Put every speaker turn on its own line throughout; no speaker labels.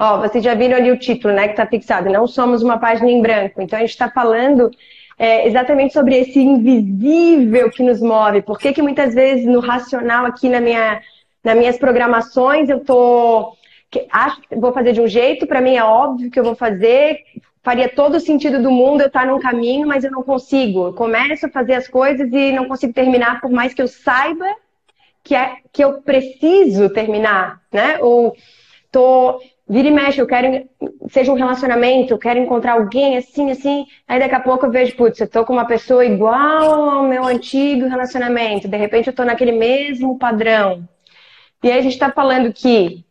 Ó, vocês já viram ali o título, né, que está fixado. Não somos uma página em branco. Então a gente está falando é, exatamente sobre esse invisível que nos move. Por que, que muitas vezes no racional aqui na minha, nas minhas programações eu tô acho que vou fazer de um jeito, para mim é óbvio que eu vou fazer, faria todo o sentido do mundo eu estar num caminho, mas eu não consigo. Eu começo a fazer as coisas e não consigo terminar, por mais que eu saiba que, é, que eu preciso terminar, né? Ou tô vira e mexe, eu quero, seja um relacionamento, eu quero encontrar alguém assim, assim, aí daqui a pouco eu vejo, putz, eu tô com uma pessoa igual ao meu antigo relacionamento, de repente eu tô naquele mesmo padrão. E aí a gente tá falando que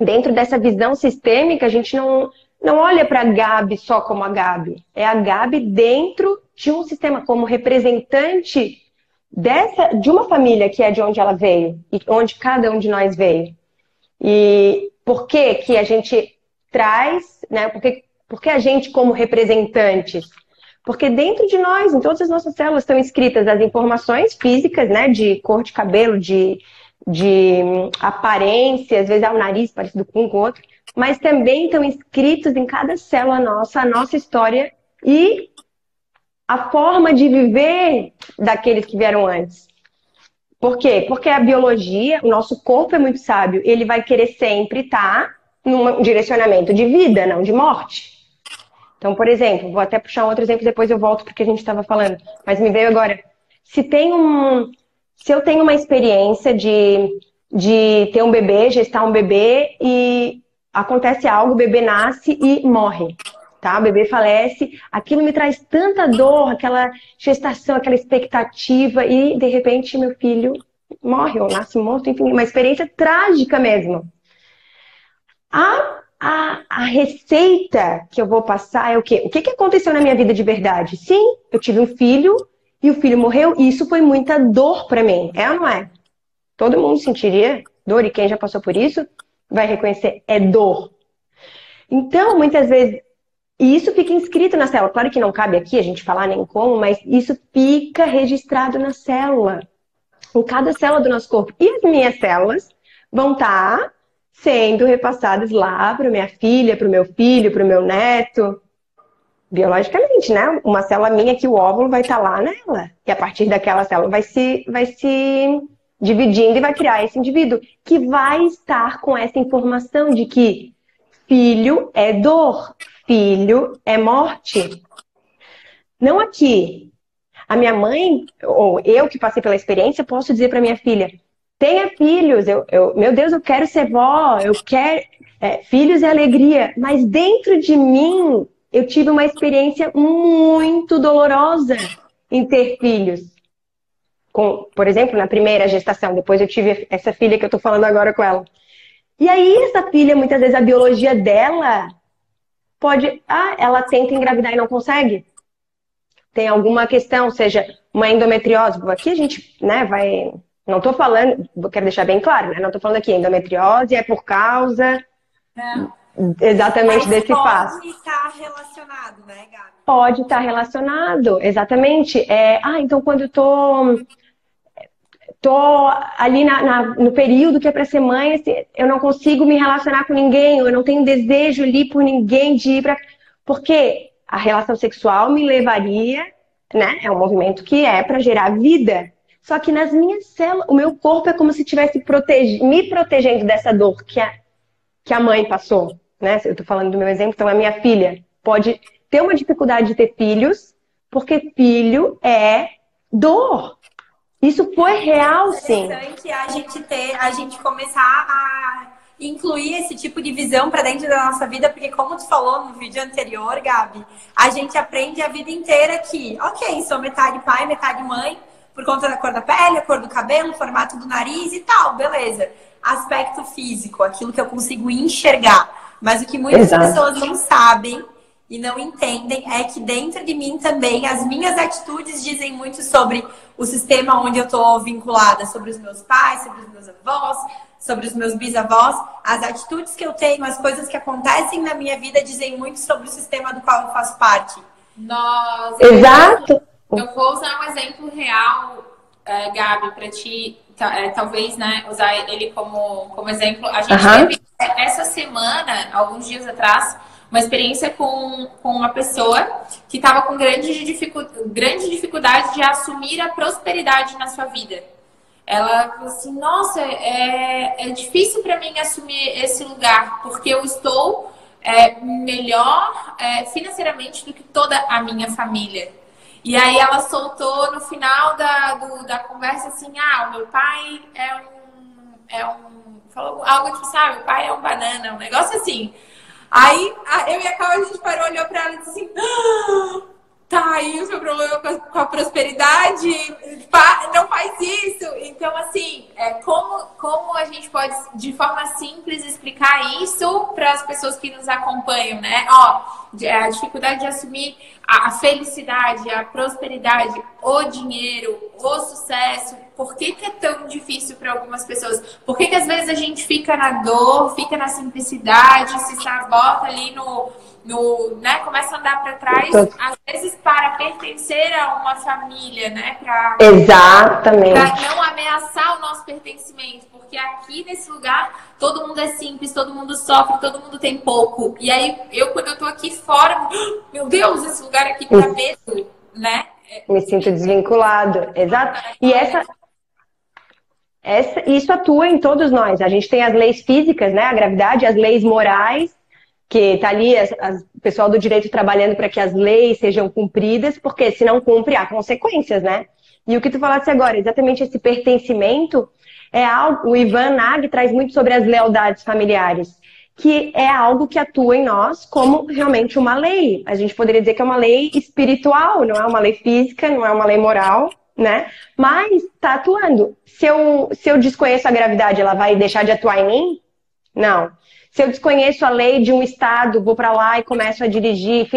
dentro dessa visão sistêmica, a gente não, não olha para a Gabi só como a Gabi. É a Gabi dentro de um sistema, como representante dessa, de uma família que é de onde ela veio e onde cada um de nós veio. E por que, que a gente traz, né? Por que, a gente, como representantes? Porque dentro de nós, em todas as nossas células, estão escritas as informações físicas, né? De cor de cabelo, de, de aparência, às vezes é o nariz parecido com o outro, mas também estão escritos em cada célula nossa a nossa história e a forma de viver daqueles que vieram antes. Por quê? Porque a biologia, o nosso corpo é muito sábio, ele vai querer sempre estar num direcionamento de vida, não de morte. Então, por exemplo, vou até puxar um outro exemplo, depois eu volto porque a gente estava falando, mas me veio agora. Se tem um. Se eu tenho uma experiência de, de ter um bebê, gestar um bebê, e acontece algo, o bebê nasce e morre tá? O bebê falece, aquilo me traz tanta dor, aquela gestação, aquela expectativa, e de repente meu filho morre ou nasce morto, enfim, uma experiência trágica mesmo. A, a, a receita que eu vou passar é o quê? O que, que aconteceu na minha vida de verdade? Sim, eu tive um filho e o filho morreu, e isso foi muita dor para mim, é ou não é? Todo mundo sentiria dor, e quem já passou por isso vai reconhecer, é dor. Então, muitas vezes, e isso fica inscrito na célula. Claro que não cabe aqui a gente falar nem como, mas isso fica registrado na célula. Em cada célula do nosso corpo. E as minhas células vão estar tá sendo repassadas lá para minha filha, para o meu filho, para o meu neto. Biologicamente, né? Uma célula minha que o óvulo vai estar tá lá nela. E a partir daquela célula vai se, vai se dividindo e vai criar esse indivíduo que vai estar com essa informação de que filho é dor, filho é morte. Não aqui. A minha mãe, ou eu que passei pela experiência, posso dizer para minha filha: tenha filhos. Eu, eu, meu Deus, eu quero ser vó, eu quero. É, filhos é alegria. Mas dentro de mim, eu tive uma experiência muito dolorosa em ter filhos. Com, por exemplo, na primeira gestação, depois eu tive essa filha que eu tô falando agora com ela. E aí, essa filha, muitas vezes, a biologia dela pode. Ah, ela tenta engravidar e não consegue. Tem alguma questão, seja uma endometriose. Aqui a gente né, vai. Não estou falando, quero deixar bem claro, né? Não estou falando aqui, endometriose é por causa é. exatamente Mas desse passo.
Pode estar relacionado, né, Gabi?
Pode estar relacionado, exatamente. É, ah, então quando eu tô tô ali na, na, no período que é para ser mãe, assim, eu não consigo me relacionar com ninguém, eu não tenho desejo ali por ninguém de ir para. Porque a relação sexual me levaria, né? É um movimento que é para gerar vida. Só que nas minhas células, o meu corpo é como se estivesse protege... me protegendo dessa dor que a, que a mãe passou. Né? Eu tô falando do meu exemplo, então a minha filha pode ter uma dificuldade de ter filhos, porque filho é dor. Isso foi real, sim.
É interessante a gente ter, a gente começar a incluir esse tipo de visão para dentro da nossa vida, porque como tu falou no vídeo anterior, Gabi, a gente aprende a vida inteira que, ok, sou metade pai, metade mãe, por conta da cor da pele, a cor do cabelo, o formato do nariz e tal, beleza. Aspecto físico, aquilo que eu consigo enxergar. Mas o que muitas Exato. pessoas não sabem e não entendem é que dentro de mim também as minhas atitudes dizem muito sobre o sistema onde eu estou vinculada, sobre os meus pais, sobre os meus avós, sobre os meus bisavós. As atitudes que eu tenho, as coisas que acontecem na minha vida dizem muito sobre o sistema do qual eu faço parte.
Nós, Exato. Eu, vou usar um exemplo real, uh, Gabi, para te é, talvez, né, usar ele como, como exemplo. A gente uhum. teve essa semana, alguns dias atrás, uma experiência com, com uma pessoa que estava com grande, dificu grande dificuldade de assumir a prosperidade na sua vida. Ela falou assim: Nossa, é, é difícil para mim assumir esse lugar, porque eu estou é, melhor é, financeiramente do que toda a minha família. E aí ela soltou no final da, do, da conversa assim: Ah, o meu pai é um. É um falou algo tipo, sabe, o pai é um banana, um negócio assim. Aí eu e a Cal, a gente parou, olhou pra ela e disse assim: ah, tá aí o seu problema com a, prosperidade, não faz isso. Então, assim, é, como, como a gente pode, de forma simples, explicar isso para as pessoas que nos acompanham, né? Ó, a dificuldade de assumir a, a felicidade, a prosperidade, o dinheiro, o sucesso. Por que, que é tão difícil para algumas pessoas? Por que, que às vezes a gente fica na dor, fica na simplicidade, se sabota ali no no, né, começa a andar para trás, às vezes para pertencer a uma família, né,
para Exatamente.
Para não ameaçar o nosso pertencimento, porque aqui nesse lugar todo mundo é simples, todo mundo sofre, todo mundo tem pouco. E aí eu quando eu tô aqui fora, meu Deus, esse lugar aqui tá medo, né?
Me sinto desvinculado. Exato. E essa essa, isso atua em todos nós. A gente tem as leis físicas, né? A gravidade, as leis morais que está ali o pessoal do direito trabalhando para que as leis sejam cumpridas, porque se não cumpre, há consequências, né? E o que tu falaste agora, exatamente esse pertencimento, é algo, o Ivan Nag traz muito sobre as lealdades familiares, que é algo que atua em nós como realmente uma lei. A gente poderia dizer que é uma lei espiritual, não é uma lei física, não é uma lei moral, né? Mas está atuando. Se eu, se eu desconheço a gravidade, ela vai deixar de atuar em mim? Não. Se eu desconheço a lei de um estado, vou para lá e começo a dirigir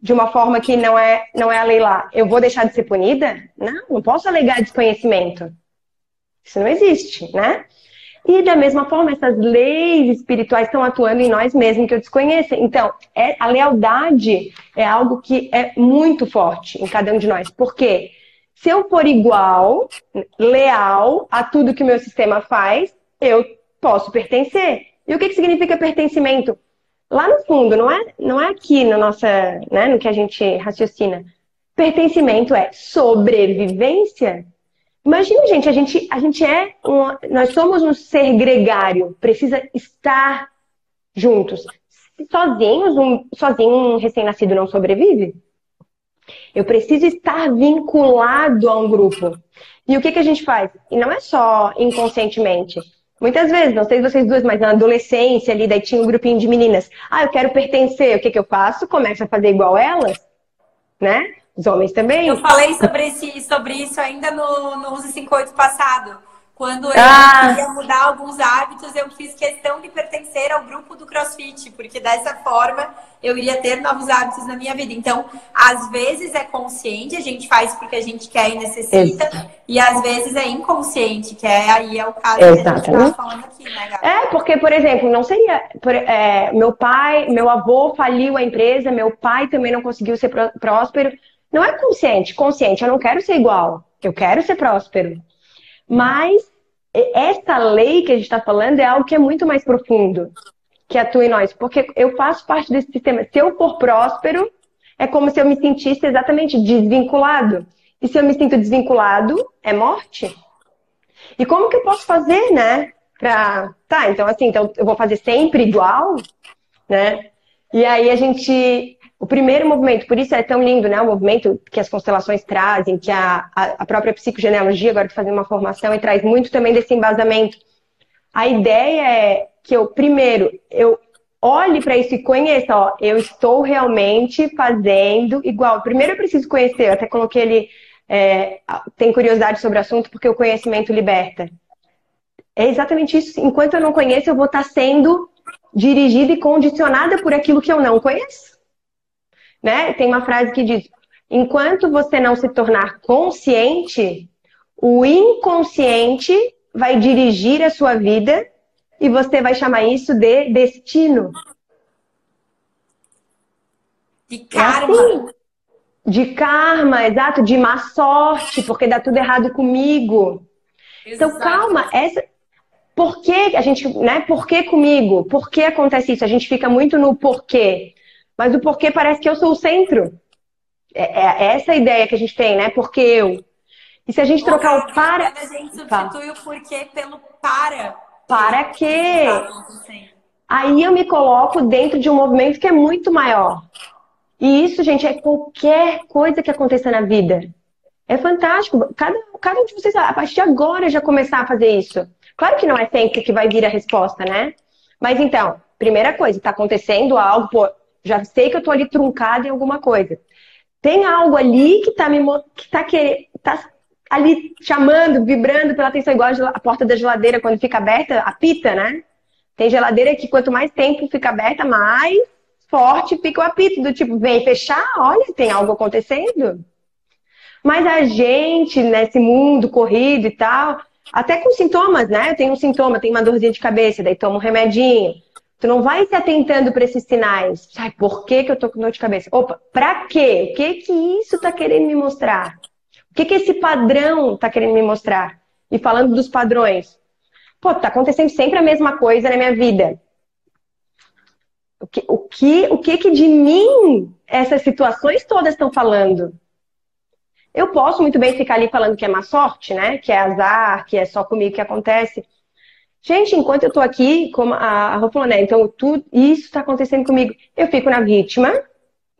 de uma forma que não é, não é a lei lá, eu vou deixar de ser punida? Não, não posso alegar desconhecimento. Isso não existe, né? E da mesma forma, essas leis espirituais estão atuando em nós mesmo que eu desconheça. Então, é, a lealdade é algo que é muito forte em cada um de nós. Porque se eu for igual, leal a tudo que o meu sistema faz, eu posso pertencer. E o que, que significa pertencimento? Lá no fundo, não é, não é aqui no, nossa, né, no que a gente raciocina. Pertencimento é sobrevivência. Imagina, gente, a gente, a gente é um, nós somos um ser gregário, precisa estar juntos. Sozinhos, um, sozinho um recém-nascido não sobrevive. Eu preciso estar vinculado a um grupo. E o que, que a gente faz? E não é só inconscientemente. Muitas vezes, não sei vocês duas, mas na adolescência ali, daí tinha um grupinho de meninas. Ah, eu quero pertencer, o que, que eu faço? Começo a fazer igual elas, né? Os homens também.
Eu falei sobre, esse, sobre isso ainda no, no 1158 passado. Quando eu ah. ia mudar alguns hábitos, eu fiz questão de pertencer ao grupo do CrossFit, porque dessa forma eu iria ter novos hábitos na minha vida. Então, às vezes é consciente, a gente faz porque a gente quer e necessita, Exato. e às vezes é inconsciente, que é aí é o caso Exatamente. que a gente tá falando aqui, né, Gabi?
É, porque, por exemplo, não seria. Por, é, meu pai, meu avô faliu a empresa, meu pai também não conseguiu ser próspero. Não é consciente, consciente, eu não quero ser igual, eu quero ser próspero. Mas essa lei que a gente está falando é algo que é muito mais profundo que atua em nós, porque eu faço parte desse sistema. Se eu for próspero, é como se eu me sentisse exatamente desvinculado. E se eu me sinto desvinculado, é morte. E como que eu posso fazer, né? Pra... Tá, então assim, então eu vou fazer sempre igual, né? E aí a gente o primeiro movimento, por isso é tão lindo, né? O movimento que as constelações trazem, que a, a própria psicogenealogia, agora fazendo uma formação, e traz muito também desse embasamento. A ideia é que eu, primeiro, eu olhe para isso e conheça, ó, eu estou realmente fazendo igual. Primeiro eu preciso conhecer, eu até coloquei ali, é, tem curiosidade sobre o assunto, porque o conhecimento liberta. É exatamente isso. Enquanto eu não conheço, eu vou estar sendo dirigida e condicionada por aquilo que eu não conheço né? Tem uma frase que diz: enquanto você não se tornar consciente, o inconsciente vai dirigir a sua vida e você vai chamar isso de destino.
De karma. Assim.
De karma, exato, de má sorte, porque dá tudo errado comigo. Então, calma, essa. Por que a gente, né? Por que comigo? Por que acontece isso? A gente fica muito no porquê. Mas o porquê parece que eu sou o centro. É, é essa a ideia que a gente tem, né? Porque eu. E se a gente trocar o para.
A gente substitui o porquê pelo para.
Para quê? Aí eu me coloco dentro de um movimento que é muito maior. E isso, gente, é qualquer coisa que aconteça na vida. É fantástico. Cada, cada um de vocês, a partir de agora, já começar a fazer isso. Claro que não é sempre que vai vir a resposta, né? Mas então, primeira coisa, está acontecendo algo, pô, já sei que eu tô ali truncada em alguma coisa. Tem algo ali que tá me que tá, que, tá ali chamando, vibrando pela atenção, igual a porta da geladeira quando fica aberta, apita, né? Tem geladeira que quanto mais tempo fica aberta, mais forte fica o apito, do tipo, vem fechar, olha, tem algo acontecendo. Mas a gente, nesse mundo corrido e tal, até com sintomas, né? Eu tenho um sintoma, tenho uma dorzinha de cabeça, daí tomo um remedinho. Tu não vai se atentando para esses sinais. Ai, por que, que eu tô com dor de cabeça? Opa, pra quê? O que que isso tá querendo me mostrar? O que que esse padrão tá querendo me mostrar? E falando dos padrões. Pô, tá acontecendo sempre a mesma coisa na minha vida. O que, o que, o que, que de mim essas situações todas estão falando? Eu posso muito bem ficar ali falando que é má sorte, né? Que é azar, que é só comigo que acontece. Gente, enquanto eu tô aqui, como a Rô falou, né? Então, tudo isso está acontecendo comigo. Eu fico na vítima,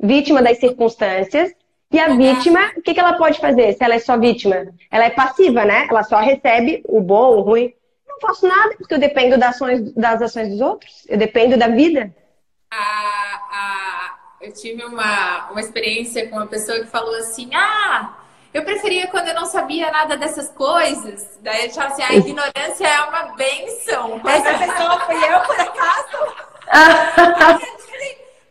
vítima das circunstâncias, e a vítima, o que, que ela pode fazer se ela é só vítima? Ela é passiva, né? Ela só recebe o bom, o ruim. Não faço nada, porque eu dependo das ações, das ações dos outros. Eu dependo da vida.
A, a, eu tive uma, uma experiência com uma pessoa que falou assim: ah, eu preferia quando eu não sabia nada dessas coisas. Daí eu falava assim: a ignorância é uma benção. Essa pessoa fui eu, por acaso?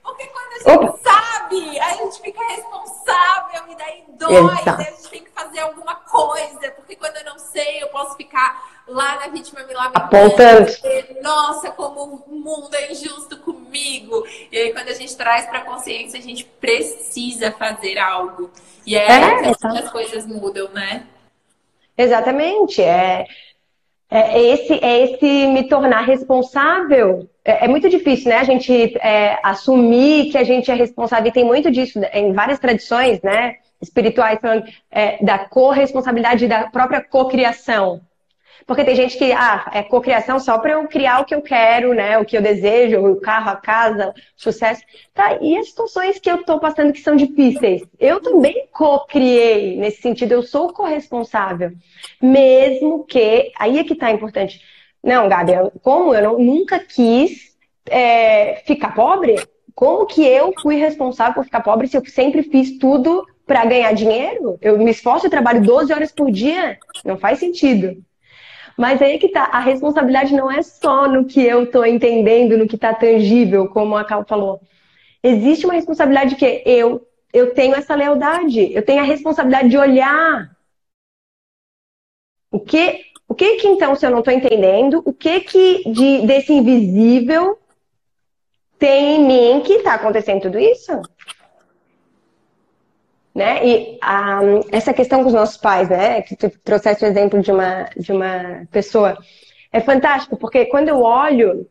Porque quando a gente sabe, a gente fica responsável e daí dói, daí a gente tem que fazer alguma coisa. Porque quando eu não sei, eu posso ficar lá na vítima me lamentando. Nossa, como o mundo é injusto comigo. E aí, quando a gente traz para a consciência, a gente precisa fazer algo. E é, é que as coisas mudam, né?
Exatamente. É, é, esse, é esse me tornar responsável. É, é muito difícil, né? A gente é, assumir que a gente é responsável. E tem muito disso em várias tradições, né? Espirituais, falando é, da corresponsabilidade da própria cocriação. Porque tem gente que, ah, é cocriação só para eu criar o que eu quero, né? O que eu desejo, o carro, a casa, o sucesso. Tá, e as situações que eu estou passando que são difíceis? Eu também co-criei nesse sentido, eu sou corresponsável. Mesmo que, aí é que tá importante. Não, Gabi, como eu não, nunca quis é, ficar pobre, como que eu fui responsável por ficar pobre se eu sempre fiz tudo para ganhar dinheiro? Eu me esforço e trabalho 12 horas por dia? Não faz sentido. Mas aí que tá, a responsabilidade não é só no que eu tô entendendo, no que tá tangível, como a Cal falou. Existe uma responsabilidade que eu eu tenho essa lealdade, eu tenho a responsabilidade de olhar o que o que que então se eu não estou entendendo, o que que de, desse invisível tem em mim que está acontecendo tudo isso? Né? E a, essa questão com os nossos pais, né? Que tu trouxeste o exemplo de uma, de uma pessoa, é fantástico, porque quando eu olho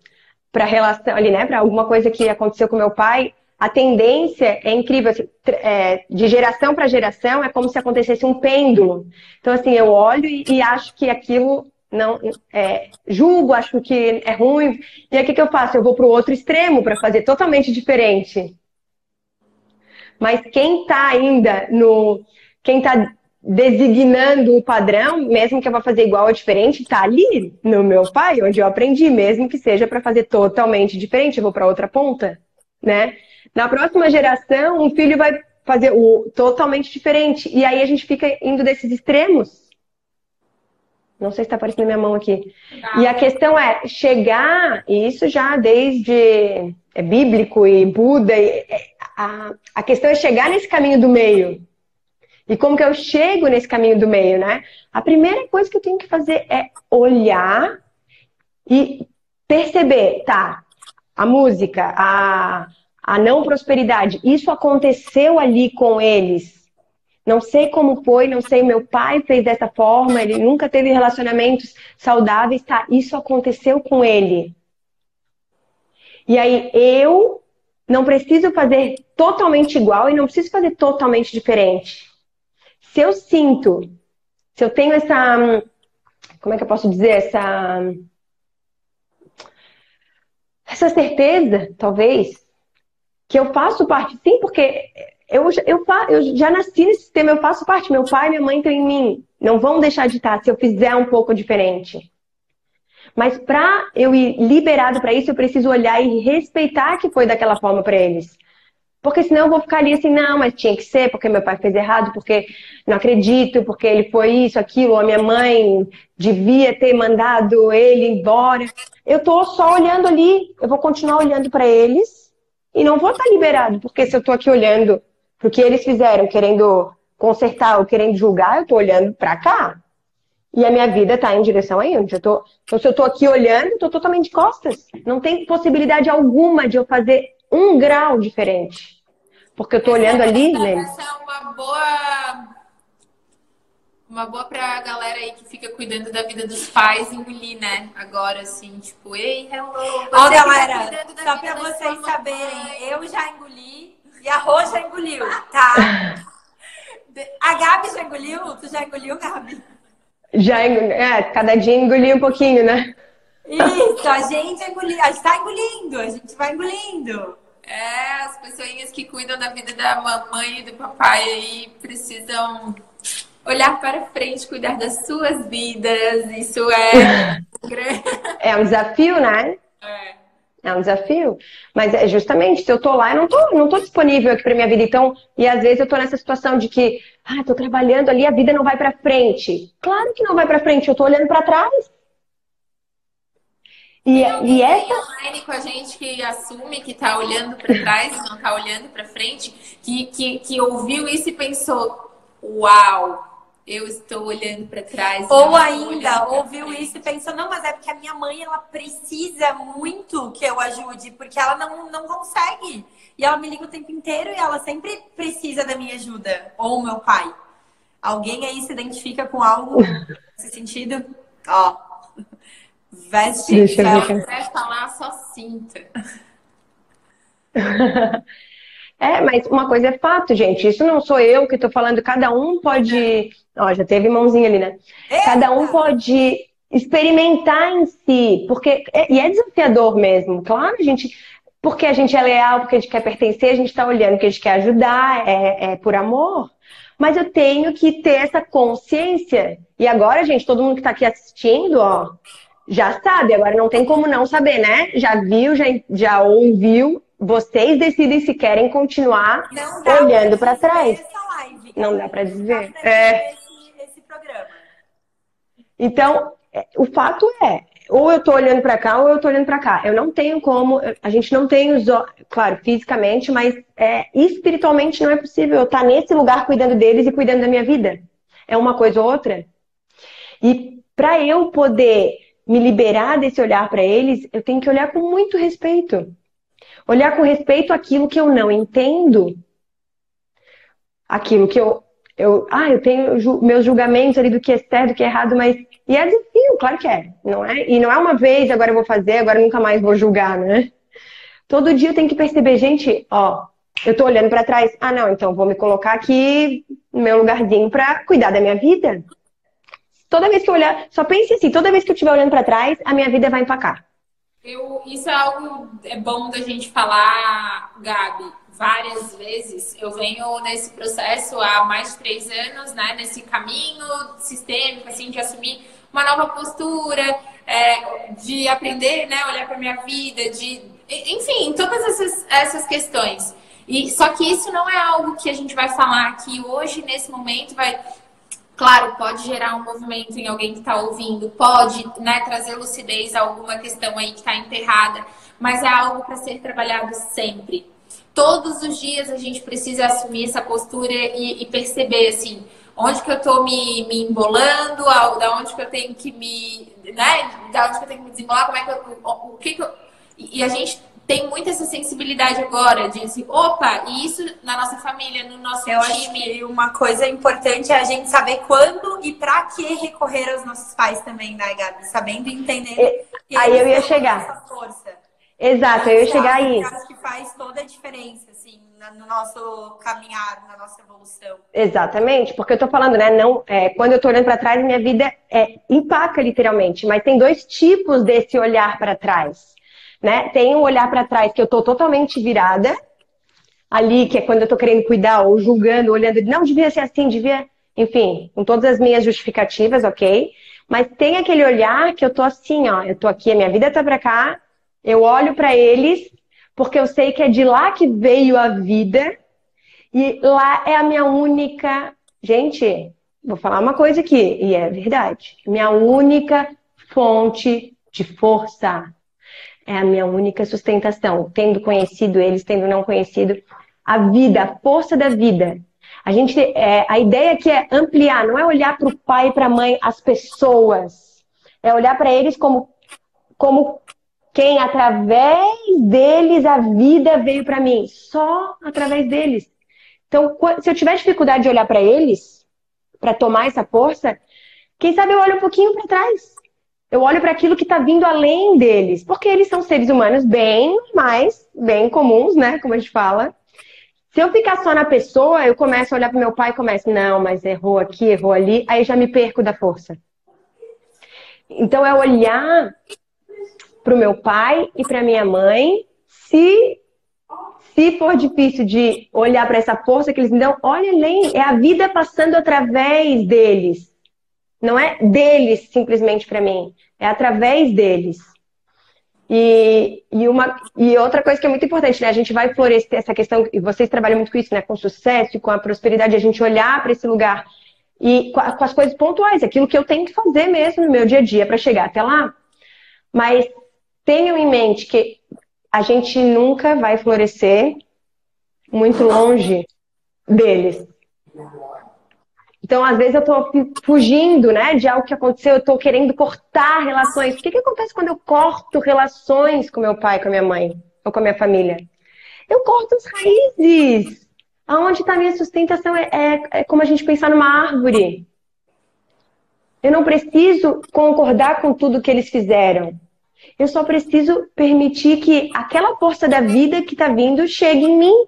para relação ali, né, para alguma coisa que aconteceu com meu pai, a tendência é incrível, assim, é, de geração para geração é como se acontecesse um pêndulo. Então, assim, eu olho e, e acho que aquilo não é, julgo, acho que é ruim. E aí o que, que eu faço? Eu vou para o outro extremo para fazer totalmente diferente. Mas quem está ainda no. Quem está designando o padrão, mesmo que eu vá fazer igual ou diferente, está ali no meu pai, onde eu aprendi, mesmo que seja para fazer totalmente diferente, eu vou para outra ponta, né? Na próxima geração, um filho vai fazer o totalmente diferente. E aí a gente fica indo desses extremos. Não sei se está aparecendo minha mão aqui. E a questão é chegar, e isso já desde é bíblico e Buda, e, é, a, a questão é chegar nesse caminho do meio. E como que eu chego nesse caminho do meio, né? A primeira coisa que eu tenho que fazer é olhar e perceber, tá? A música, a, a não prosperidade, isso aconteceu ali com eles. Não sei como foi, não sei, meu pai fez dessa forma, ele nunca teve relacionamentos saudáveis, tá? Isso aconteceu com ele. E aí eu não preciso fazer totalmente igual e não preciso fazer totalmente diferente. Se eu sinto, se eu tenho essa. Como é que eu posso dizer? Essa. Essa certeza, talvez, que eu faço parte, sim, porque eu, eu, eu já nasci nesse sistema, eu faço parte. Meu pai e minha mãe estão em mim. Não vão deixar de estar se eu fizer um pouco diferente. Mas para eu ir liberado para isso, eu preciso olhar e respeitar que foi daquela forma para eles. Porque senão eu vou ficar ali assim, não, mas tinha que ser, porque meu pai fez errado, porque não acredito, porque ele foi isso, aquilo, ou a minha mãe devia ter mandado ele embora. Eu tô só olhando ali, eu vou continuar olhando para eles e não vou estar liberado, porque se eu tô aqui olhando pro que eles fizeram, querendo consertar ou querendo julgar, eu tô olhando para cá. E a minha vida está em direção aí onde eu tô. Então, se eu tô aqui olhando, tô totalmente de costas. Não tem possibilidade alguma de eu fazer um grau diferente. Porque eu tô olhando ali, né?
Essa é uma boa uma boa pra galera aí que fica cuidando da vida dos pais engolir, né? Agora, assim, tipo, ei, hello. Ó, galera, tá só pra vocês saberem, eu já engoli e a Rô já engoliu, tá? A Gabi já engoliu? Tu já engoliu, Gabi?
Já, é, cada dia engolir um pouquinho, né?
Isso, a gente engoliu, a gente tá engolindo, a gente vai engolindo. É, as pessoas que cuidam da vida da mamãe e do papai aí precisam olhar para frente, cuidar das suas vidas. Isso é.
é um desafio, né? É. É um desafio. Mas é justamente, se eu tô lá, eu não tô, não tô disponível aqui para minha vida. Então, e às vezes eu tô nessa situação de que, ah, tô trabalhando ali, a vida não vai para frente. Claro que não vai para frente, eu tô olhando para trás.
E, e essa online com a gente que assume que tá olhando para trás, não tá olhando para frente, que, que, que ouviu isso e pensou, uau, eu estou olhando para trás. Ou ainda ouviu isso e pensou, não, mas é porque a minha mãe ela precisa muito que eu ajude, porque ela não, não consegue. E ela me liga o tempo inteiro e ela sempre precisa da minha ajuda. Ou meu pai. Alguém aí se identifica com algo nesse sentido? Ó. Veste. Se quiser falar, só sinta.
É, mas uma coisa é fato, gente. Isso não sou eu que estou falando. Cada um pode. Ó, já teve mãozinha ali, né? Eita. Cada um pode experimentar em si, porque é, e é desafiador mesmo. Claro, a gente, porque a gente é leal, porque a gente quer pertencer, a gente está olhando que a gente quer ajudar, é, é por amor. Mas eu tenho que ter essa consciência. E agora, gente, todo mundo que está aqui assistindo, ó, já sabe. Agora não tem como não saber, né? Já viu, já, já ouviu vocês decidem se querem continuar olhando para trás. Live, não dá para dizer. É. Esse, esse programa. Então, é, o fato é, ou eu tô olhando para cá ou eu tô olhando para cá. Eu não tenho como, a gente não tem os, claro, fisicamente, mas é, espiritualmente não é possível eu estar tá nesse lugar cuidando deles e cuidando da minha vida. É uma coisa ou outra. E para eu poder me liberar desse olhar para eles, eu tenho que olhar com muito respeito. Olhar com respeito aquilo que eu não entendo, aquilo que eu, eu, ah, eu tenho ju meus julgamentos ali do que é certo, do que é errado, mas e é desafio, claro que é, não é? E não é uma vez, agora eu vou fazer, agora nunca mais vou julgar, né? Todo dia eu tenho que perceber, gente, ó, eu tô olhando para trás, ah, não, então vou me colocar aqui no meu lugarzinho para cuidar da minha vida. Toda vez que eu olhar, só pense assim, toda vez que eu estiver olhando para trás, a minha vida vai empacar.
Eu, isso é algo é bom da gente falar, Gabi, várias vezes. Eu venho nesse processo há mais de três anos, né? Nesse caminho sistêmico, assim, de assumir uma nova postura, é, de aprender, né? Olhar para minha vida, de, enfim, todas essas, essas questões. E só que isso não é algo que a gente vai falar aqui hoje, nesse momento, vai Claro, pode gerar um movimento em alguém que está ouvindo, pode né, trazer lucidez a alguma questão aí que está enterrada, mas é algo para ser trabalhado sempre. Todos os dias a gente precisa assumir essa postura e, e perceber assim, onde que eu estou me, me embolando, da onde que eu tenho que me, né, da onde que eu tenho que me desembolar, como é que eu, o, que, que eu, e a gente tem muito essa sensibilidade agora de assim, opa, e isso na nossa família, no nosso
Eu
time.
acho que uma coisa importante é a gente saber quando e para que recorrer aos nossos pais também, né, Gabi? Sabendo e entendendo.
E, aí eu ia chegar.
Essa força.
Exato, eu ia chegar aí.
Eu acho que faz toda a diferença, assim, no nosso caminhar, na nossa evolução.
Exatamente, porque eu tô falando, né? Não, é, quando eu tô olhando para trás, minha vida é, empaca literalmente, mas tem dois tipos desse olhar para trás né? Tem um olhar para trás que eu tô totalmente virada, ali, que é quando eu tô querendo cuidar ou julgando, olhando, não devia ser assim, devia, enfim, com todas as minhas justificativas, ok? Mas tem aquele olhar que eu tô assim, ó, eu tô aqui, a minha vida tá para cá, eu olho para eles, porque eu sei que é de lá que veio a vida, e lá é a minha única. Gente, vou falar uma coisa aqui, e é verdade. Minha única fonte de força, é a minha única sustentação. Tendo conhecido eles, tendo não conhecido, a vida, a força da vida. A gente, é, a ideia aqui é ampliar, não é olhar para o pai e para a mãe, as pessoas. É olhar para eles como, como quem, através deles, a vida veio para mim. Só através deles. Então, se eu tiver dificuldade de olhar para eles, para tomar essa força, quem sabe eu olho um pouquinho para trás eu olho para aquilo que está vindo além deles, porque eles são seres humanos bem mais, bem comuns, né? Como a gente fala. Se eu ficar só na pessoa, eu começo a olhar para meu pai e começo, não, mas errou aqui, errou ali, aí já me perco da força. Então é olhar para o meu pai e para minha mãe, se se for difícil de olhar para essa força que eles me dão, olha além, é a vida passando através deles. Não é deles simplesmente para mim, é através deles. E, e, uma, e outra coisa que é muito importante, né? A gente vai florescer essa questão, e vocês trabalham muito com isso, né? Com sucesso, com a prosperidade, a gente olhar para esse lugar e com, com, as coisas pontuais, aquilo que eu tenho que fazer mesmo no meu dia a dia para chegar até lá. Mas tenham em mente que a gente nunca vai florescer muito longe deles. Então, às vezes, eu estou fugindo né, de algo que aconteceu, eu estou querendo cortar relações. O que, que acontece quando eu corto relações com meu pai, com a minha mãe, ou com a minha família? Eu corto as raízes. Aonde está a minha sustentação é, é, é como a gente pensar numa árvore. Eu não preciso concordar com tudo que eles fizeram. Eu só preciso permitir que aquela força da vida que está vindo chegue em mim,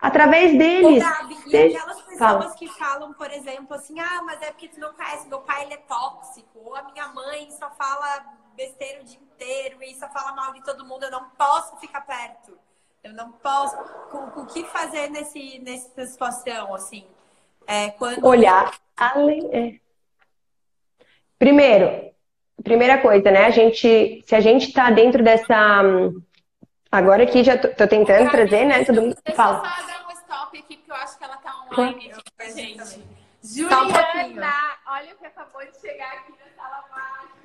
através deles. Ô,
Gabi, e aquelas pessoas que falam, por exemplo, assim, ah, mas é porque tu não conhece, meu pai ele é tóxico, ou a minha mãe só fala besteira o dia inteiro e só fala mal de todo mundo, eu não posso ficar perto. Eu não posso. O, o que fazer nesse, nessa situação, assim?
É, quando... Olhar além. É. Primeiro, primeira coisa, né? A gente, se a gente está dentro dessa. Agora aqui já tô, tô tentando trazer, né? Todo mundo fala
stop aqui, porque eu acho que ela tá online aqui com a gente. Juliana, olha o que acabou de chegar aqui na sala mágica.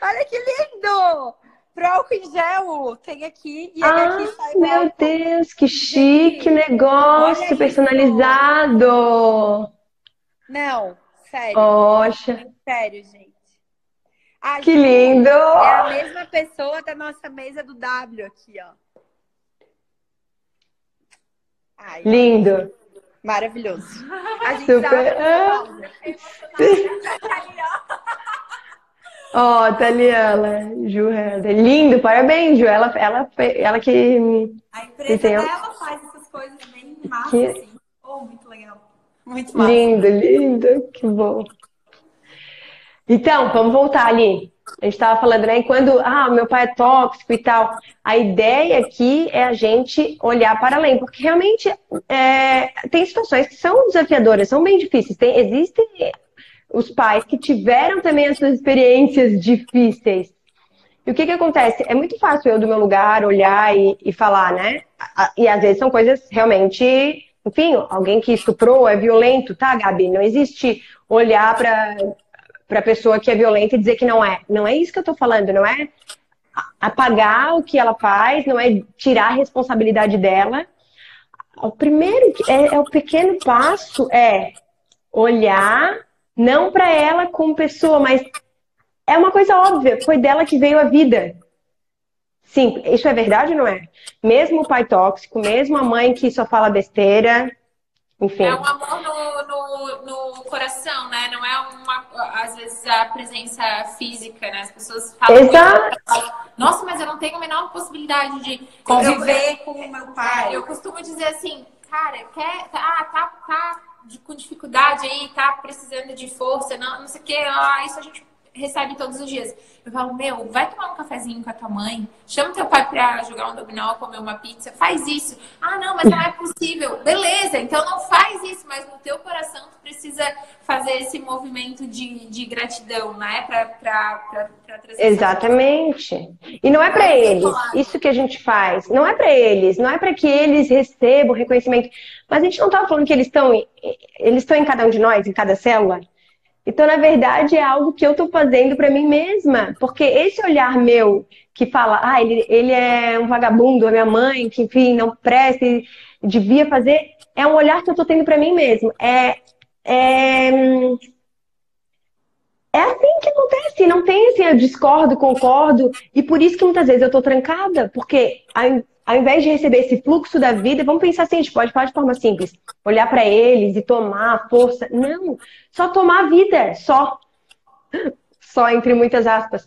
olha que lindo! Pro em gel tem aqui e
ah, aqui sai Meu Deus, que chique negócio personalizado!
Não, sério.
Poxa.
Sério, gente.
A que lindo! É
a mesma pessoa da nossa mesa do W aqui, ó.
Ai, Lindo.
Maravilhoso.
A gente Super. Ó, oh, ali ela, Ju Herder. Lindo, parabéns, Ju. Ela, ela, ela
que. A empresa tem... dela faz essas coisas bem massa, que... assim. Oh, muito legal. Muito massa.
Lindo, lindo. Que bom. Então, vamos voltar ali. A gente estava falando, né? Quando, ah, meu pai é tóxico e tal. A ideia aqui é a gente olhar para além, porque realmente é, tem situações que são desafiadoras, são bem difíceis. Tem, existem os pais que tiveram também as suas experiências difíceis. E o que, que acontece? É muito fácil eu, do meu lugar, olhar e, e falar, né? E às vezes são coisas realmente enfim, alguém que estuprou é violento, tá, Gabi? Não existe olhar para para a pessoa que é violenta e dizer que não é. Não é isso que eu estou falando, não é apagar o que ela faz, não é tirar a responsabilidade dela. O primeiro, é, é o pequeno passo é olhar não para ela como pessoa, mas é uma coisa óbvia, foi dela que veio a vida. Sim, isso é verdade ou não é? Mesmo o pai tóxico, mesmo a mãe que só fala besteira, enfim.
É um amor no, no, no, coração, né? Não é uma, às vezes, a presença física, né? As pessoas falam.
Exato.
Nossa, mas eu não tenho a menor possibilidade de
conviver eu, com o meu pai.
Eu costumo dizer assim, cara, quer. Ah, tá, tá com dificuldade aí, tá precisando de força, não, não sei o quê. Ah, isso a gente recebe todos os dias. Eu falo, meu, vai tomar um cafezinho com a tua mãe, chama teu pai pra jogar um dominó, comer uma pizza, faz isso. Ah, não, mas não é possível. Beleza, então não faz isso, mas no teu coração tu precisa fazer esse movimento de, de gratidão, né? Pra, pra, pra, pra
trazer Exatamente. E não é para eles. Isso que a gente faz, não é para eles, não é para que eles recebam reconhecimento. Mas a gente não tá falando que eles estão eles estão em cada um de nós, em cada célula. Então, na verdade, é algo que eu estou fazendo para mim mesma. Porque esse olhar meu que fala, ah, ele, ele é um vagabundo, a minha mãe, que, enfim, não presta, devia fazer, é um olhar que eu estou tendo para mim mesmo. É, é, é assim que acontece, não tem assim, eu discordo, concordo, e por isso que muitas vezes eu estou trancada, porque ao invés de receber esse fluxo da vida, vamos pensar assim, a gente pode falar de forma simples, olhar para eles e tomar força. Não, só tomar a vida, só. Só entre muitas aspas.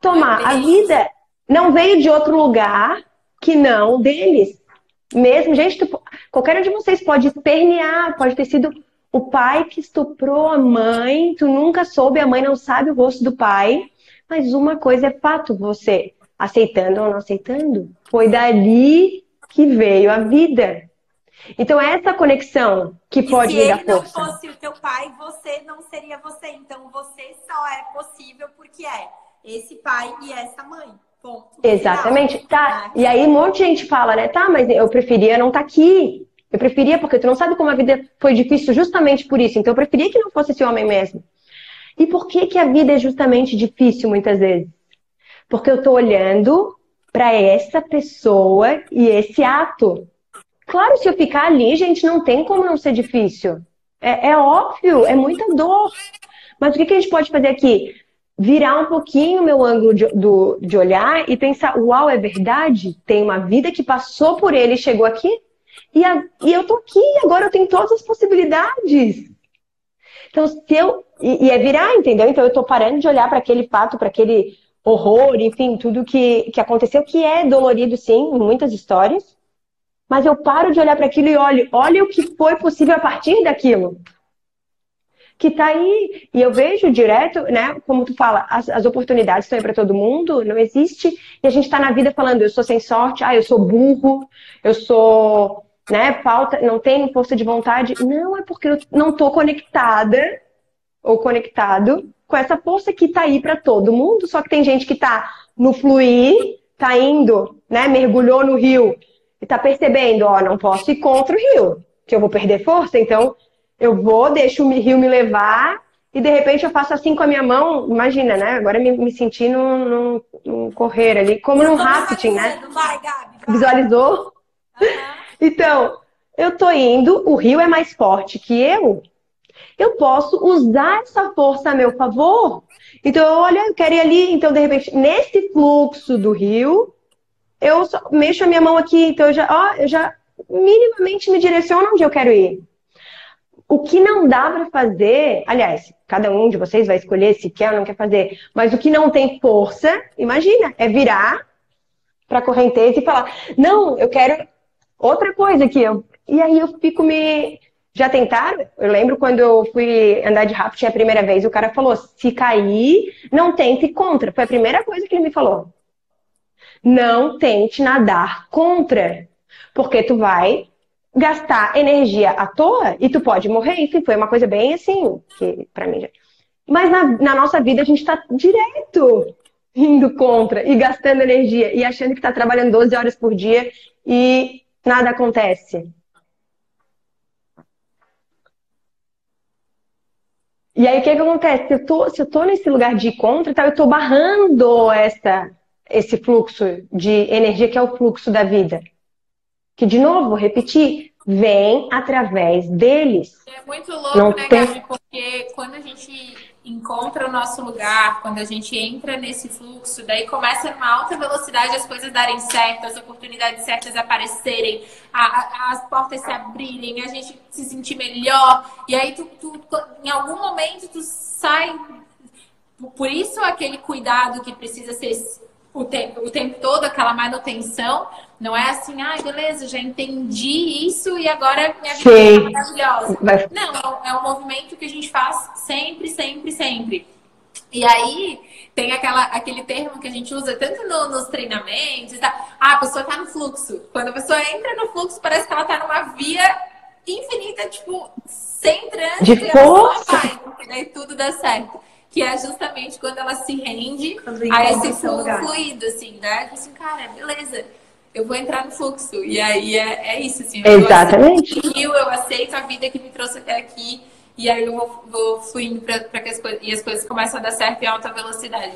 Tomar a vida não veio de outro lugar que não deles. Mesmo, gente, tu, qualquer um de vocês pode espernear, pode ter sido o pai que estuprou a mãe, tu nunca soube, a mãe não sabe o rosto do pai. Mas uma coisa é fato, você aceitando ou não aceitando. Foi dali que veio a vida. Então, é essa conexão que e pode me dar força.
Se ele não fosse o teu pai, você não seria você. Então, você só é possível porque é esse pai e essa mãe. Ponto.
Exatamente. Final. Tá. É. E aí, um monte de gente fala, né? Tá, mas eu preferia não estar tá aqui. Eu preferia, porque tu não sabe como a vida foi difícil justamente por isso. Então, eu preferia que não fosse esse homem mesmo. E por que, que a vida é justamente difícil muitas vezes? Porque eu estou olhando para essa pessoa e esse ato. Claro, se eu ficar ali, gente, não tem como não ser difícil. É, é óbvio, é muita dor. Mas o que, que a gente pode fazer aqui? Virar um pouquinho o meu ângulo de, do, de olhar e pensar: uau, é verdade? Tem uma vida que passou por ele e chegou aqui? E, a, e eu tô aqui, agora eu tenho todas as possibilidades. Então, se eu. E, e é virar, entendeu? Então, eu tô parando de olhar para aquele pato, para aquele horror, enfim, tudo que, que aconteceu, que é dolorido, sim, em muitas histórias. Mas eu paro de olhar para aquilo e olho, olha o que foi possível a partir daquilo. Que tá aí. E eu vejo direto, né? Como tu fala, as, as oportunidades estão aí para todo mundo, não existe. E a gente está na vida falando, eu sou sem sorte, ah, eu sou burro, eu sou, né, falta, não tenho força de vontade. Não, é porque eu não tô conectada ou conectado com essa força que tá aí para todo mundo, só que tem gente que tá no fluir, tá indo, né, mergulhou no rio e tá percebendo, ó, não posso ir contra o rio, que eu vou perder força, então eu vou, deixo o rio me levar e de repente eu faço assim com a minha mão, imagina, né? Agora me, me senti num, num, num correr ali, como num rafting, né?
Vai, Gabi, vai.
Visualizou? Uhum. Então, eu tô indo, o rio é mais forte que eu, eu posso usar essa força a meu favor. Então, olha, eu quero ir ali, então, de repente, nesse fluxo do rio, eu mexo a minha mão aqui, então eu já, ó, eu já minimamente me direciono onde eu quero ir. O que não dá para fazer, aliás, cada um de vocês vai escolher se quer ou não quer fazer, mas o que não tem força, imagina, é virar para a correnteza e falar: não, eu quero outra coisa aqui. E aí eu fico me já tentaram? Eu lembro quando eu fui andar de rafting a primeira vez, o cara falou: se cair, não tente contra. Foi a primeira coisa que ele me falou. Não tente nadar contra, porque tu vai gastar energia à toa e tu pode morrer. Enfim, foi uma coisa bem assim, que para mim já... Mas na, na, nossa vida a gente tá direto indo contra e gastando energia e achando que tá trabalhando 12 horas por dia e nada acontece. E aí o que, que acontece? Se eu, tô, se eu tô nesse lugar de ir contra, tá, eu tô barrando essa, esse fluxo de energia que é o fluxo da vida. Que, de novo, vou repetir, vem através deles.
É muito louco, Não né, tem... Gabi? Porque quando a gente encontra o nosso lugar, quando a gente entra nesse fluxo, daí começa numa alta velocidade as coisas darem certo, as oportunidades certas aparecerem, a, a, as portas se abrirem, a gente se sentir melhor. E aí tu, tu, tu, em algum momento tu sai. Por isso aquele cuidado que precisa ser o tempo, o tempo todo, aquela manutenção. Não é assim, ah, beleza, já entendi isso e agora minha vida é maravilhosa. Não, é um movimento que a gente faz sempre, sempre, sempre. E aí tem aquela, aquele termo que a gente usa tanto no, nos treinamentos, tá? ah, a pessoa está no fluxo. Quando a pessoa entra no fluxo, parece que ela está numa via infinita, tipo, sem trânsito.
De força. Vai,
porque daí tudo dá certo que é justamente quando ela se rende a esse fluido, assim, né? Tipo assim, cara, beleza, eu vou entrar no fluxo. E aí é, é isso, assim.
Exatamente.
Eu, eu aceito a vida que me trouxe até aqui. E aí eu vou, vou fluindo para que as coisas, e as coisas começam a dar certo em alta velocidade.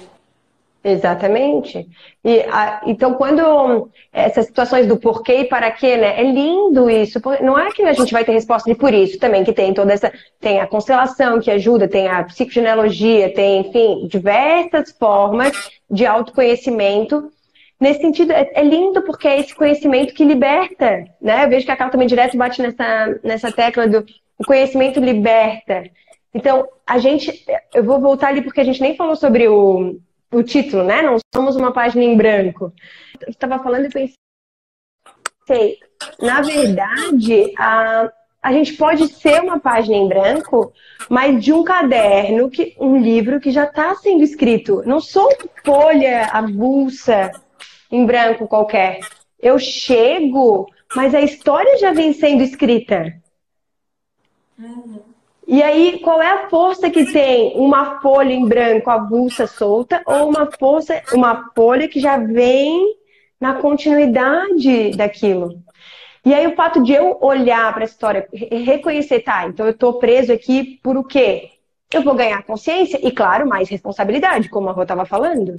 Exatamente. E, a, então, quando essas situações do porquê e para quê, né? É lindo isso. Não é que a gente vai ter resposta de por isso também, que tem toda essa. Tem a constelação que ajuda, tem a psicogenealogia, tem, enfim, diversas formas de autoconhecimento. Nesse sentido, é, é lindo porque é esse conhecimento que liberta, né? Eu vejo que a Carla também direto bate nessa, nessa tecla do o conhecimento liberta. Então, a gente. Eu vou voltar ali porque a gente nem falou sobre o o título, né? Não somos uma página em branco. Eu estava falando e pensei, na verdade, a, a gente pode ser uma página em branco, mas de um caderno, que, um livro que já está sendo escrito. Não sou folha avulsa em branco qualquer. Eu chego, mas a história já vem sendo escrita. Uhum. E aí, qual é a força que tem uma folha em branco avulsa solta ou uma força, uma folha que já vem na continuidade daquilo? E aí o fato de eu olhar para a história, reconhecer, tá, então eu estou preso aqui por o quê? Eu vou ganhar consciência e, claro, mais responsabilidade, como a Rô estava falando.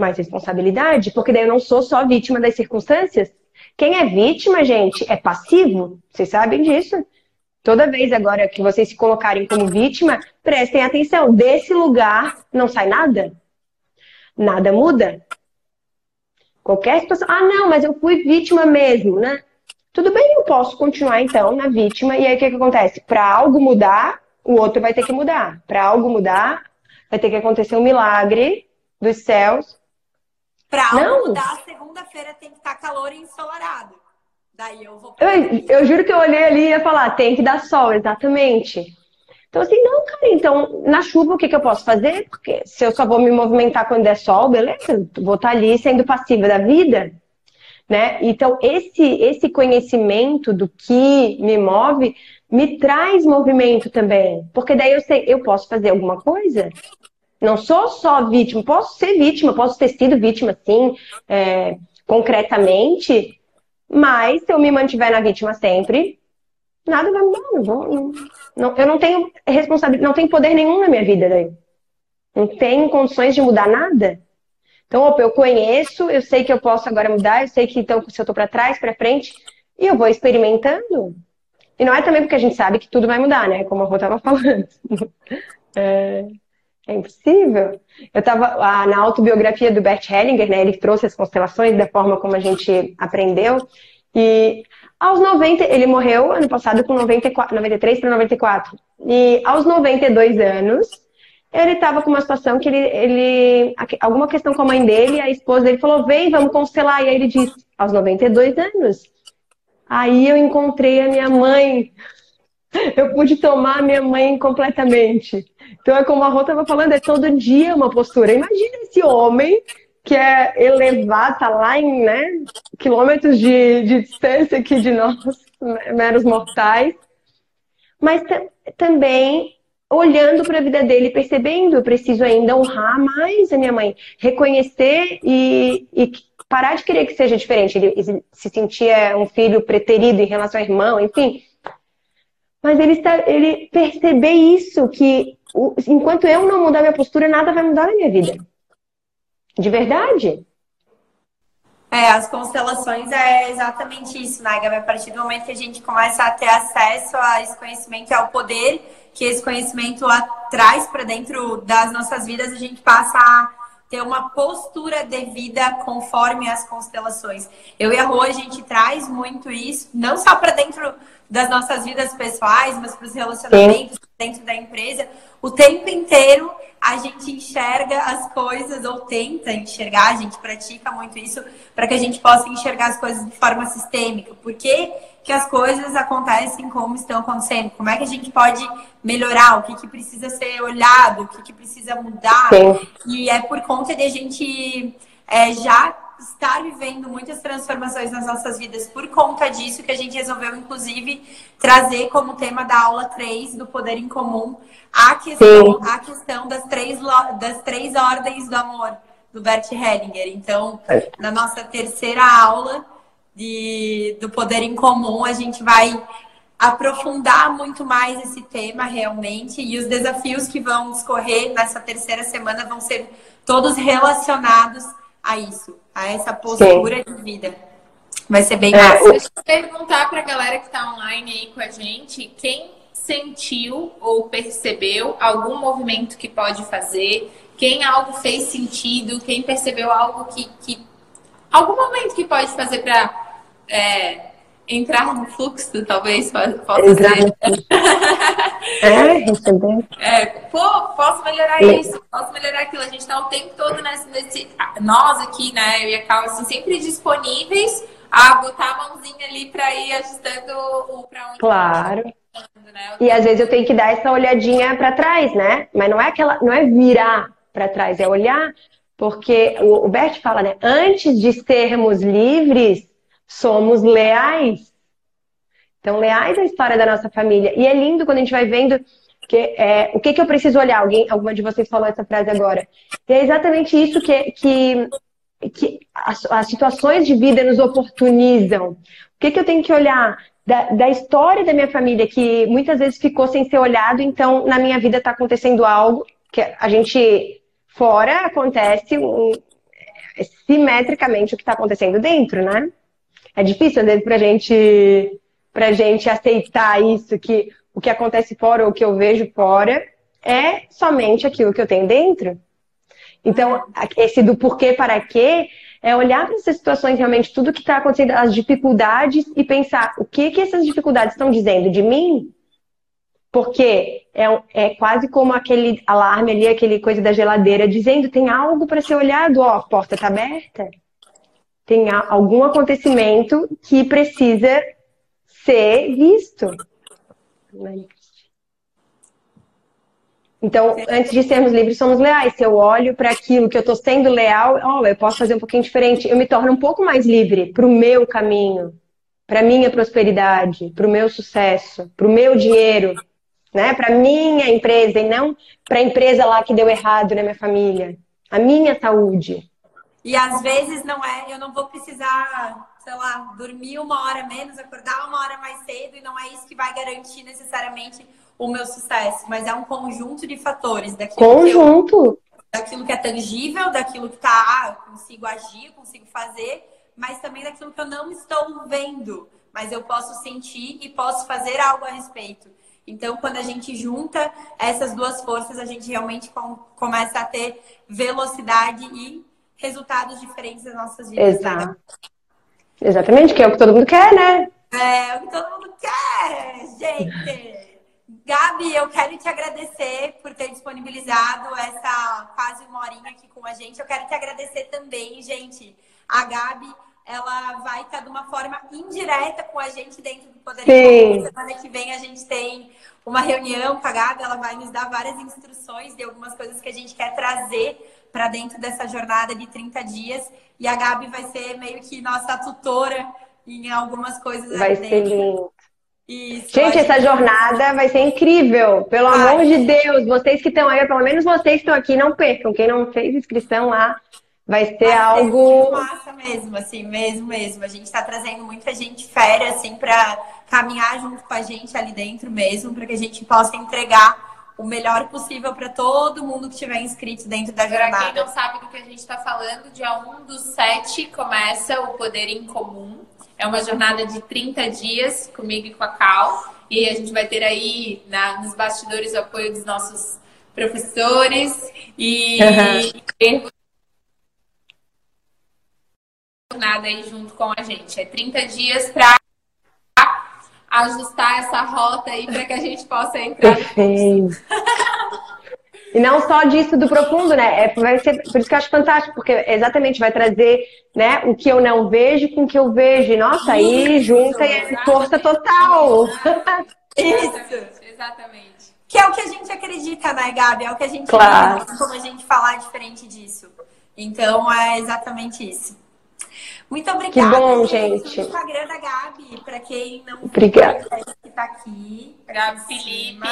Mais responsabilidade, porque daí eu não sou só vítima das circunstâncias. Quem é vítima, gente, é passivo. Vocês sabem disso. Toda vez agora que vocês se colocarem como vítima, prestem atenção. Desse lugar não sai nada. Nada muda. Qualquer situação. Ah, não, mas eu fui vítima mesmo, né? Tudo bem, eu posso continuar então na vítima. E aí o que, que acontece? Para algo mudar, o outro vai ter que mudar. Para algo mudar, vai ter que acontecer um milagre dos céus.
Para mudar, segunda-feira tem que estar calor e ensolarado. Daí eu vou.
Eu, eu juro que eu olhei ali e ia falar, tem que dar sol, exatamente. Então, assim, não, cara, então, na chuva, o que, que eu posso fazer? Porque se eu só vou me movimentar quando der sol, beleza, vou estar ali sendo passiva da vida, né? Então, esse, esse conhecimento do que me move me traz movimento também. Porque daí eu sei, eu posso fazer alguma coisa. Não sou só vítima, posso ser vítima, posso ter sido vítima, sim, é, concretamente, mas se eu me mantiver na vítima sempre, nada vai mudar. Não não, eu não tenho responsabilidade, não tenho poder nenhum na minha vida daí. Não tenho condições de mudar nada. Então, opa, eu conheço, eu sei que eu posso agora mudar, eu sei que então se eu tô para trás, para frente, e eu vou experimentando. E não é também porque a gente sabe que tudo vai mudar, né? Como a Rô tava falando. É... É impossível. Eu estava na autobiografia do Bert Hellinger, né? Ele trouxe as constelações da forma como a gente aprendeu. E aos 90, ele morreu ano passado com 94, 93 para 94. E aos 92 anos, ele estava com uma situação que ele, ele. Alguma questão com a mãe dele, a esposa dele falou: vem, vamos constelar. E aí ele disse: aos 92 anos. Aí eu encontrei a minha mãe. Eu pude tomar minha mãe completamente. Então é como a Rô estava falando, é todo dia uma postura. Imagina esse homem que é elevado, tá lá em né, quilômetros de, de distância aqui de nós, meros mortais, mas também olhando para a vida dele, percebendo, eu preciso ainda honrar mais a minha mãe, reconhecer e, e parar de querer que seja diferente. Ele se sentia um filho preterido em relação ao irmão, enfim. Mas ele, está, ele perceber isso, que enquanto eu não mudar minha postura, nada vai mudar na minha vida. De verdade.
É, as constelações é exatamente isso, né, Gabi? A partir do momento que a gente começa a ter acesso a esse conhecimento, ao poder que esse conhecimento traz para dentro das nossas vidas, a gente passa a ter uma postura de vida conforme as constelações. Eu e a Rô, a gente traz muito isso, não só para dentro das nossas vidas pessoais, mas para os relacionamentos Sim. dentro da empresa. O tempo inteiro a gente enxerga as coisas, ou tenta enxergar, a gente pratica muito isso, para que a gente possa enxergar as coisas de forma sistêmica. Por que, que as coisas acontecem como estão acontecendo? Como é que a gente pode melhorar? O que, que precisa ser olhado? O que, que precisa mudar? Sim. E é por conta de a gente é, já estar vivendo muitas transformações nas nossas vidas por conta disso que a gente resolveu, inclusive, trazer como tema da aula 3 do Poder em Comum a questão, a questão das, três, das três ordens do amor do Bert Hellinger. Então, é. na nossa terceira aula de, do Poder em Comum, a gente vai aprofundar muito mais esse tema realmente e os desafios que vão escorrer nessa terceira semana vão ser todos relacionados a isso, a essa postura Sim. de vida. Vai ser bem é, massa.
Deixa eu perguntar para a galera que está online aí com a gente, quem sentiu ou percebeu algum movimento que pode fazer, quem algo fez sentido, quem percebeu algo que, que algum momento que pode fazer para é, entrar no fluxo, talvez possa ser. é, receber. É, pô, posso melhorar isso, posso melhorar aquilo. A gente está o tempo todo nesse, nesse, Nós aqui, né, eu e a Cal, assim, sempre disponíveis a botar a mãozinha ali para ir ajustando o para onde
Claro. Né? E às vezes eu tenho que dar essa olhadinha para trás, né? Mas não é aquela, não é virar para trás, é olhar, porque o, o Bert fala, né? Antes de sermos livres, somos leais. Então, leais à história da nossa família. E é lindo quando a gente vai vendo que, é, o que, que eu preciso olhar. Alguém, alguma de vocês falou essa frase agora. E é exatamente isso que, que, que as, as situações de vida nos oportunizam. O que, que eu tenho que olhar? Da, da, história da minha família, que muitas vezes ficou sem ser olhado, então na minha vida está acontecendo algo que a gente fora acontece um, simetricamente o que está acontecendo dentro, né? É difícil, às para gente, a gente aceitar isso, que o que acontece fora ou o que eu vejo fora é somente aquilo que eu tenho dentro. Então, esse do porquê para quê é olhar para essas situações, realmente, tudo que está acontecendo, as dificuldades, e pensar o que, que essas dificuldades estão dizendo de mim. Porque é, é quase como aquele alarme ali, aquele coisa da geladeira, dizendo tem algo para ser olhado, ó, a porta está aberta tem algum acontecimento que precisa ser visto. Então, antes de sermos livres, somos leais. Se eu olho para aquilo que eu estou sendo leal, oh, eu posso fazer um pouquinho diferente. Eu me torno um pouco mais livre para o meu caminho, para minha prosperidade, para o meu sucesso, para o meu dinheiro, né? para minha empresa e não para a empresa lá que deu errado na minha família. A minha saúde.
E às vezes não é, eu não vou precisar, sei lá, dormir uma hora menos, acordar uma hora mais cedo, e não é isso que vai garantir necessariamente o meu sucesso, mas é um conjunto de fatores daquilo
conjunto. Que eu,
daquilo que é tangível, daquilo que tá, ah, eu consigo agir, consigo fazer, mas também daquilo que eu não estou vendo, mas eu posso sentir e posso fazer algo a respeito. Então, quando a gente junta essas duas forças, a gente realmente começa a ter velocidade e resultados diferentes das nossas vidas.
Né? Exato. Né? Exatamente, que é o que todo mundo quer, né?
É, é o que todo mundo quer, gente. Gabi, eu quero te agradecer por ter disponibilizado essa quase uma horinha aqui com a gente. Eu quero te agradecer também, gente. A Gabi, ela vai estar de uma forma indireta com a gente dentro do Poder Sim. Semana que vem a gente tem uma reunião com a Gabi, ela vai nos dar várias instruções de algumas coisas que a gente quer trazer para dentro dessa jornada de 30 dias. E a Gabi vai ser meio que nossa tutora em algumas coisas.
Vai ser lindo. Isso, Gente, essa jornada vai ser incrível. Pelo Ai. amor de Deus, vocês que estão aí, pelo menos vocês que estão aqui, não percam. Quem não fez inscrição lá, vai ser vai algo.
Ser massa mesmo, assim, mesmo, mesmo. A gente está trazendo muita gente fera, assim, para caminhar junto com a gente ali dentro mesmo, para que a gente possa entregar o melhor possível para todo mundo que estiver inscrito dentro da jornada. Para
quem não sabe do que a gente está falando, dia 1 do 7 começa o Poder em Comum. É uma jornada de 30 dias comigo e com a Cal. E a gente vai ter aí na, nos bastidores o apoio dos nossos professores e,
Uhum.
nada aí junto com a gente. É 30 dias para ajustar essa rota aí para que a gente possa entrar.
Perfeito. E não só disso do profundo, né? É, vai ser, por isso que eu acho fantástico, porque exatamente vai trazer né, o que eu não vejo com o que eu vejo. E, nossa, aí
Isso,
junta e é força total.
Exatamente, exatamente.
Que é o que a gente acredita, né, Gabi? É o que a gente
Claro.
tem como a gente falar diferente disso. Então é exatamente isso. Muito obrigada.
Que bom,
O
gente.
Instagram da Gabi, para quem não
Obrigada.
conhece, que tá aqui.
Gabi Felipe.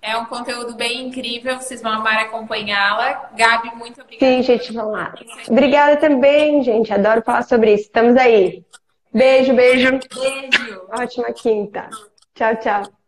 É um conteúdo bem incrível, vocês vão amar acompanhá-la. Gabi, muito obrigada.
Sim, gente, vamos lá. Obrigada também, gente. Adoro falar sobre isso. Estamos aí. Beijo, beijo.
Beijo.
Ótima quinta. Tchau, tchau.